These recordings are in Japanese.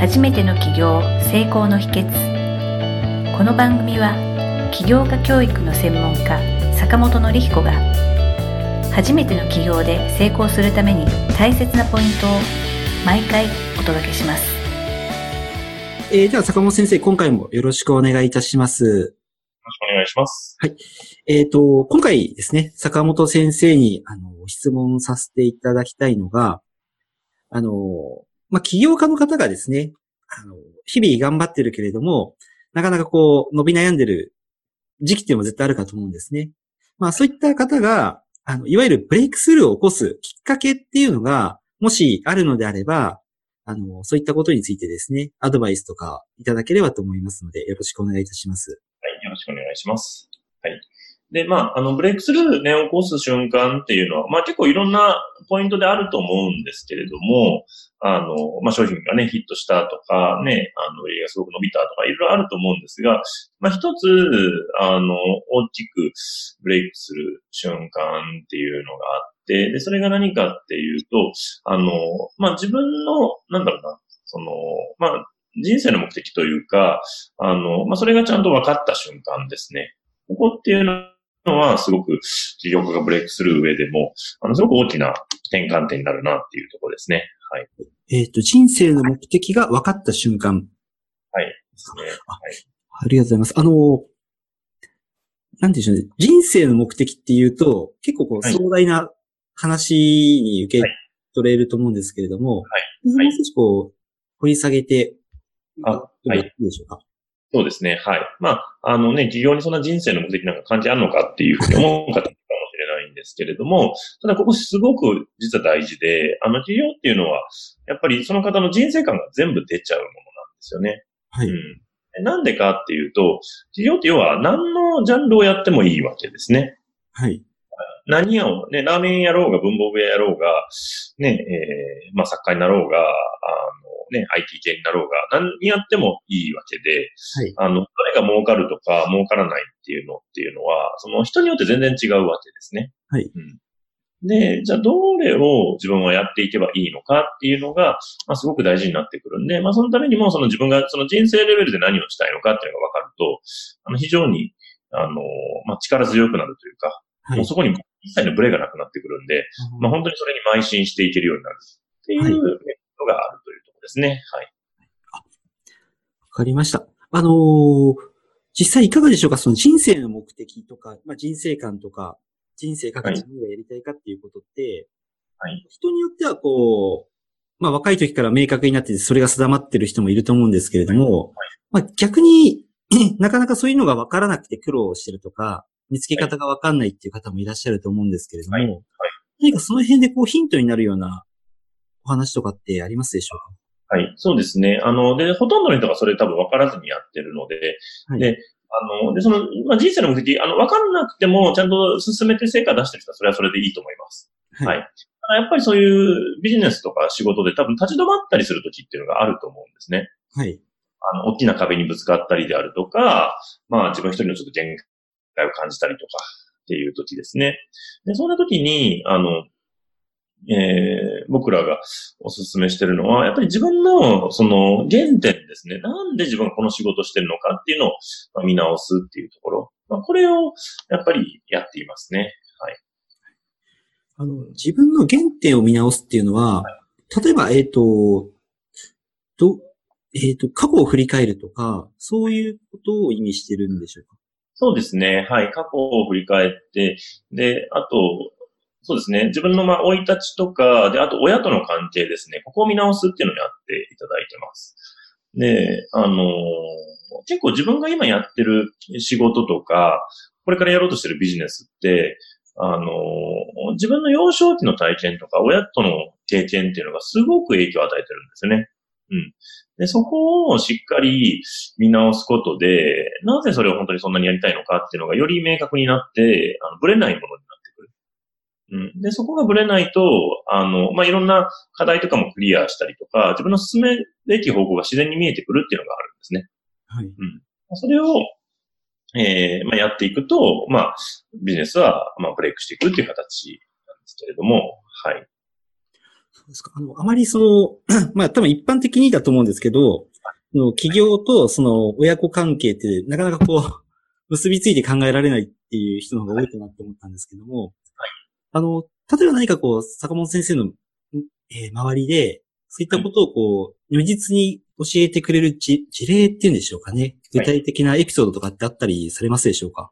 初めての起業成功の秘訣この番組は起業家教育の専門家坂本典彦が初めての起業で成功するために大切なポイントを毎回お届けしますえー、では坂本先生、今回もよろしくお願いいたします。よろしくお願いします。はい。えっ、ー、と、今回ですね、坂本先生に、あの、質問させていただきたいのが、あの、まあ、起業家の方がですね、あの、日々頑張ってるけれども、なかなかこう、伸び悩んでる時期っていうのも絶対あるかと思うんですね。まあ、そういった方が、あの、いわゆるブレイクスルーを起こすきっかけっていうのが、もしあるのであれば、あの、そういったことについてですね、アドバイスとかいただければと思いますので、よろしくお願いいたします。はい、よろしくお願いします。はい。で、まあ、あの、ブレイクスルーね、起こす瞬間っていうのは、まあ結構いろんなポイントであると思うんですけれども、あの、まあ商品がね、ヒットしたとか、ね、あの、家がすごく伸びたとか、いろいろあると思うんですが、まあ一つ、あの、大きくブレイクする瞬間っていうのがあって、で、それが何かっていうと、あの、まあ自分の、なんだろうな、その、まあ、人生の目的というか、あの、まあ、それがちゃんと分かった瞬間ですね。ここっていうののは、すごく事業家がブレイクする上でも、あの、すごく大きな転換点になるなっていうところですね。はい。えっ、ー、と、人生の目的が分かった瞬間。はい。ですね。はい。ありがとうございます。あの、なんでしょうね。人生の目的っていうと、結構こう壮大な話に受け取れると思うんですけれども、はい。はい、もう少しこう、掘り下げて、あ、はい。いいでしょうか？そうですね。はい。まあ、あのね、企業にそんな人生の目的なんか関係あるのかっていうふうに思う方もかもしれないんですけれども、ただここすごく実は大事で、あの企業っていうのは、やっぱりその方の人生観が全部出ちゃうものなんですよね。はい。うん。なんでかっていうと、企業って要は何のジャンルをやってもいいわけですね。はい。何やを、ね、ラーメンやろうが文房具屋やろうが、ね、えー、まあ作家になろうが、あね、IT 系になろうが、何やってもいいわけで、はい、あの、誰が儲かるとか儲からないっていうのっていうのは、その人によって全然違うわけですね。はい。うん、で、じゃあどれを自分はやっていけばいいのかっていうのが、まあすごく大事になってくるんで、まあそのためにもその自分がその人生レベルで何をしたいのかっていうのが分かると、あの非常に、あの、まあ力強くなるというか、はい、もうそこに一切のブレがなくなってくるんで、まあ本当にそれに邁進していけるようになるっていうのがあるとですね。はい。わかりました。あのー、実際いかがでしょうか？その人生の目的とか、まあ、人生観とか、人生かけ自分がやりたいかっていうことって、はい、人によってはこう、まあ若い時から明確になってて、それが定まってる人もいると思うんですけれども、はい、まあ逆になかなかそういうのが分からなくて苦労してるとか、見つけ方が分かんないっていう方もいらっしゃると思うんですけれども、はいはい、何かその辺でこうヒントになるようなお話とかってありますでしょうか？はい、そうですね。あの、で、ほとんどの人がそれ多分分からずにやってるので、はい、で、あの、で、その、まあ、人生の目的、あの、分からなくても、ちゃんと進めて成果出してる人は、それはそれでいいと思います。はい。はい、やっぱりそういうビジネスとか仕事で多分立ち止まったりするときっていうのがあると思うんですね。はい。あの、大きな壁にぶつかったりであるとか、まあ、自分一人のちょっと限界を感じたりとかっていうときですね。で、そんなときに、あの、えー、僕らがお勧めしてるのは、やっぱり自分のその原点ですね。なんで自分がこの仕事してるのかっていうのを見直すっていうところ。まあ、これをやっぱりやっていますね。はい。あの、自分の原点を見直すっていうのは、はい、例えば、えっ、ー、と、ど、えっ、ー、と、過去を振り返るとか、そういうことを意味してるんでしょうか？そうですね。はい。過去を振り返って、で、あと、そうですね。自分の、まあ、生い立ちとか、で、あと親との関係ですね。ここを見直すっていうのをやっていただいてます。で、あのー、結構自分が今やってる仕事とか、これからやろうとしてるビジネスって、あのー、自分の幼少期の体験とか、親との経験っていうのがすごく影響を与えてるんですよね。うん。で、そこをしっかり見直すことで、なぜそれを本当にそんなにやりたいのかっていうのがより明確になって、あの、ぶれないものにうん。で、そこがぶれないと、あの、まあ、いろんな課題とかもクリアしたりとか、自分の進めべき方向が自然に見えてくるっていうのがあるんですね。はい。うん。それを、ええー、まあ、やっていくと、まあ、ビジネスは、まあ、ブレイクしていくっていう形なんですけれども、はい。そうですか。あの、あまりその、まあ多分一般的にだと思うんですけど、の企業とその親子関係ってなかなかこう、結びついて考えられないっていう人の方が多いかなと思ったんですけども、はい、あの、例えば何かこう、坂本先生の、えー、周りで、そういったことをこう、如実に教えてくれる事例っていうんでしょうかね。具体的なエピソードとかってあったりされますでしょうか、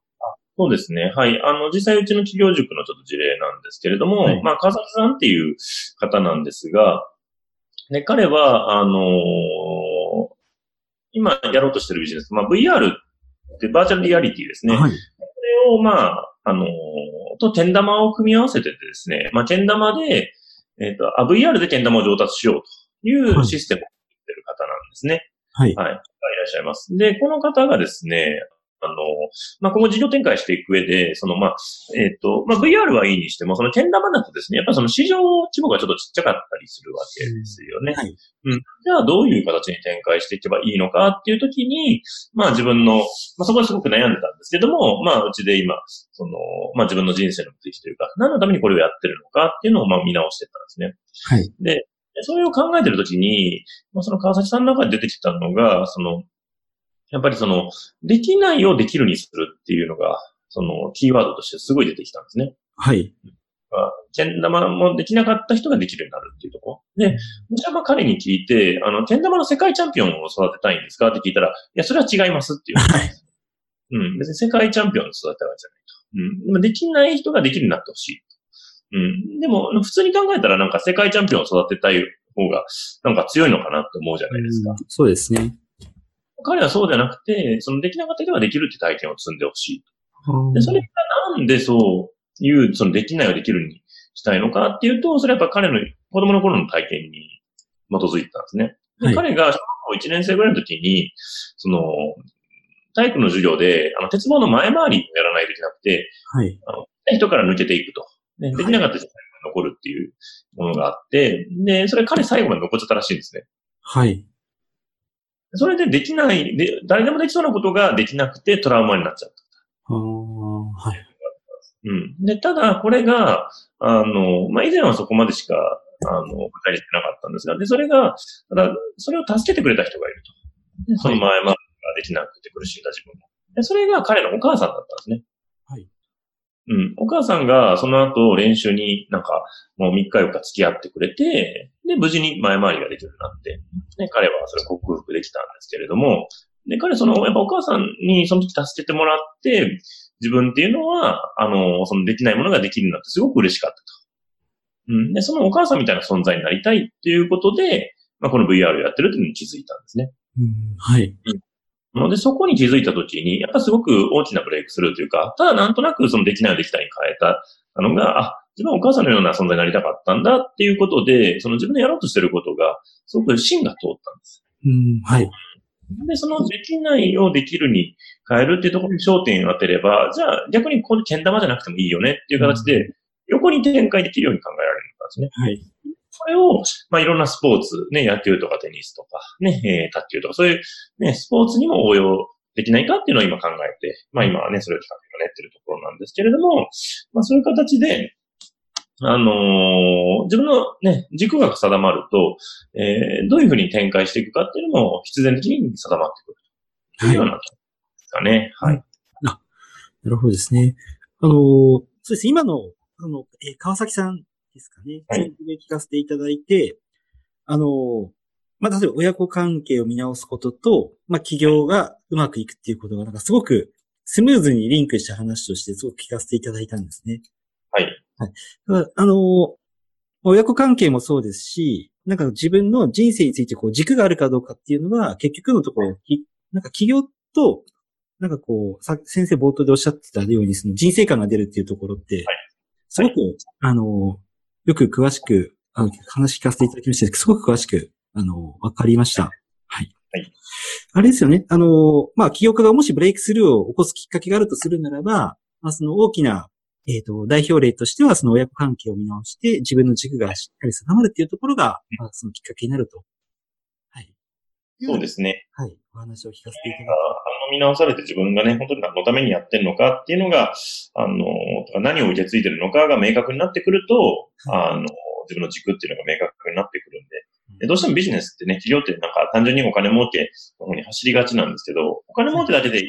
そうですね。はい。あの、実際うちの企業塾のちょっと事例なんですけれども、はい、まあ、川崎さんっていう方なんですが、ね、彼は、あのー、今やろうとしてるビジネス、まあ、VR ってバーチャルリアリティですね。はい。これを、まあ、あのー、と、天玉を組み合わせてですね、まあ、天玉で、えっ、ー、とあ、VR で天玉を上達しようというシステムを作ってる方なんですね。はい。はい。いらっしゃいます。で、この方がですね、あの、まあ、今後事業展開していく上で、その、まあ、えっ、ー、と、まあ、VR はいいにしても、その、けん玉だとですね、やっぱりその市場規模がちょっとちっちゃかったりするわけですよね。はい。うん。じゃあ、どういう形に展開していけばいいのかっていうときに、まあ、自分の、まあ、そこはすごく悩んでたんですけども、まあ、うちで今、その、まあ、自分の人生の目的というか、何のためにこれをやってるのかっていうのを、まあ、見直してたんですね。はい。で、それを考えてるときに、まあ、その川崎さんの中で出てきたのが、その、やっぱりその、できないをできるにするっていうのが、その、キーワードとしてすごい出てきたんですね。はい。けん玉もできなかった人ができるようになるっていうところ。で、もしあ彼に聞いて、あの、けん玉の世界チャンピオンを育てたいんですかって聞いたら、いや、それは違いますっていう。はい。うん、別に世界チャンピオンを育てたわけじゃないと。うん。でもできない人ができるようになってほしい。うん。でも、普通に考えたらなんか世界チャンピオンを育てたい方が、なんか強いのかなって思うじゃないですか。うん、そうですね。彼はそうじゃなくて、そのできなかった人はできるって体験を積んでほしい。で、それがなんでそういう、そのできないをできるにしたいのかっていうと、それはやっぱ彼の子供の頃の体験に基づいてたんですね。ではい、彼が小学校1年生ぐらいの時に、その、体育の授業で、あの、鉄棒の前回りをやらないといけなくて、はい。あの、人から抜けていくと。ね、できなかった人が残るっていうものがあって、で、それ彼最後まで残っちゃったらしいんですね。はい。それでできない、で、誰でもできそうなことができなくてトラウマになっちゃった。はい。うん。で、ただ、これが、あの、まあ、以前はそこまでしか、あの、答えてなかったんですが、で、それが、ただ、それを助けてくれた人がいると。でその前まができなくて苦しんだ自分も。で、それが彼のお母さんだったんですね。はい。うん。お母さんがその後練習になんかもう3日4日付き合ってくれて、で、無事に前回りができるようになって、ね、彼はそれを克服できたんですけれども、で、彼その、やっぱお母さんにその時助けてもらって、自分っていうのは、あの、そのできないものができるようになってすごく嬉しかったと。うん。で、そのお母さんみたいな存在になりたいっていうことで、まあ、この VR をやってるっていうのに気づいたんですね。うん、はい。うんので、そこに気づいたときに、やっぱすごく大きなブレイクスルーというか、ただなんとなくそのできないをできたに変えたのが、あ、自分はお母さんのような存在になりたかったんだっていうことで、その自分のやろうとしてることが、すごく芯が通ったんです。うん、はい。で、そのできないをできるに変えるっていうところに焦点を当てれば、じゃあ逆にこの剣玉じゃなくてもいいよねっていう形で、横に展開できるように考えられるんですね。はい。これを、まあ、いろんなスポーツ、ね、野球とかテニスとか、ね、えー、卓球とか、そういう、ね、スポーツにも応用できないかっていうのを今考えて、まあ今はね、それを企画が練ってるところなんですけれども、まあそういう形で、あのー、自分のね、軸が定まると、えー、どういうふうに展開していくかっていうのも必然的に定まってくるというようなですかね。はい。はい、あ、なるほどですね。あのー、そうです今の、あの、えー、川崎さんですかね。はい。で聞かせていただいて、あの、まあ、例えば親子関係を見直すことと、まあ、企業がうまくいくっていうことが、なんかすごくスムーズにリンクした話としてすごく聞かせていただいたんですね。はい。はい。あの、親子関係もそうですし、なんか自分の人生についてこう軸があるかどうかっていうのは、結局のところ、なんか企業と、なんかこう、さ先生冒頭でおっしゃってたように、その人生観が出るっていうところって、すごく、あの、よく詳しく、あの、話聞かせていただきましたすごく詳しくあの、わかりました。はい。はい。あれですよね。あの、まあ、起業家がもしブレイクスルーを起こすきっかけがあるとするならば、まあ、その大きな、えっ、ー、と、代表例としては、その親子関係を見直して、自分の軸がしっかり定まるっていうところが、まあ、そのきっかけになると。はい。そうですね。はい。お話を聞かせていただきま見直されて自分がね、本当に何のためにやってるのかっていうのが、あの、何を受け継いでるのかが明確になってくると、はい、あの、自分の軸っていうのが明確になってくるんで、でどうしてもビジネスってね、企業ってなんか単純にお金儲けの方に走りがちなんですけど、お金儲けだけで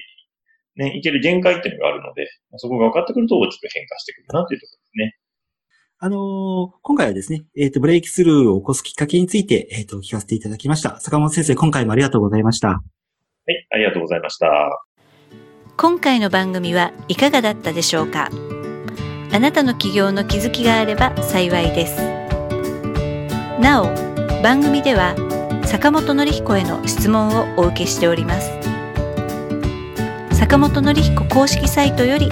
ね、いける限界っていうのがあるので、そこが分かってくると、ちょっと変化してくるなっていうところですね。あのー、今回はですね、えっ、ー、と、ブレイクスルーを起こすきっかけについて、えっ、ー、と、聞かせていただきました。坂本先生、今回もありがとうございました。はい、ありがとうございました。今回の番組はいかがだったでしょうか？あなたの起業の気づきがあれば幸いです。なお、番組では坂本典彦への質問をお受けしております。坂本典彦公式サイトより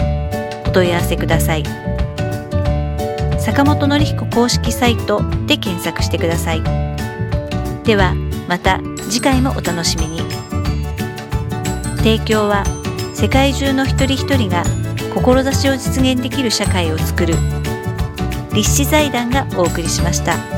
お問い合わせください。坂本典彦公式サイトで検索してください。ではまた次回もお楽しみに。提供は世界中の一人一人が志を実現できる社会をつくる立志財団がお送りしました。